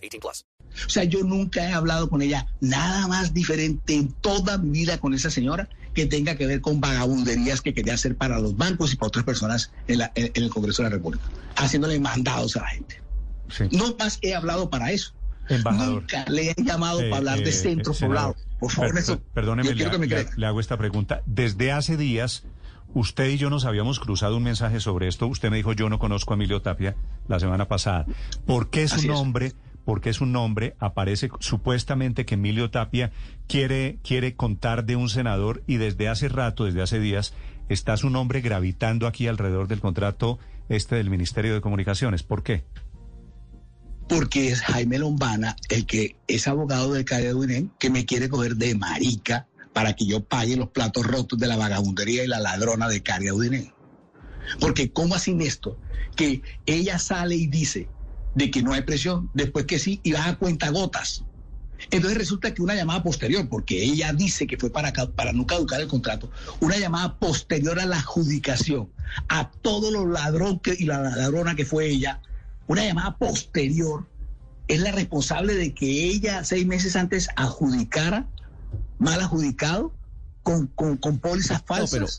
18 plus. O sea, yo nunca he hablado con ella nada más diferente en toda mi vida con esa señora que tenga que ver con vagabunderías que quería hacer para los bancos y para otras personas en, la- en- en el Congreso de la República, haciéndole mandados a la gente. Sí. No más he hablado para eso. Embajador. Nunca le he llamado Eh, para hablar de eh, centro eh, senador, poblado. Por favor, per- eso. per- Perdóneme, le, hago esta pregunta. Desde hace días, usted y yo nos habíamos cruzado un mensaje sobre esto. Usted me dijo, yo no conozco a Emilio Tapia la semana pasada. ¿Por qué su Así es. Nombre, por qué su nombre aparece supuestamente que Emilio Tapia quiere, quiere contar de un senador y desde hace rato, desde hace días, está su nombre gravitando aquí alrededor del contrato este del Ministerio de Comunicaciones? ¿Por qué? porque es Jaime Lombana el que es abogado del Calle que me quiere coger de marica para que yo pague los platos rotos de la vagabundería y la ladrona de Caria. Porque ¿cómo así esto? Que ella sale y dice de que no hay presión, después que sí, y baja cuenta gotas. Entonces resulta que una llamada posterior, porque ella dice que fue para, para no caducar el contrato, una llamada posterior a la adjudicación, a todos los ladrones y la ladrona que fue ella, una llamada posterior, es la responsable de que ella seis meses antes adjudicara, mal adjudicado, con, con, con pólizas falsas.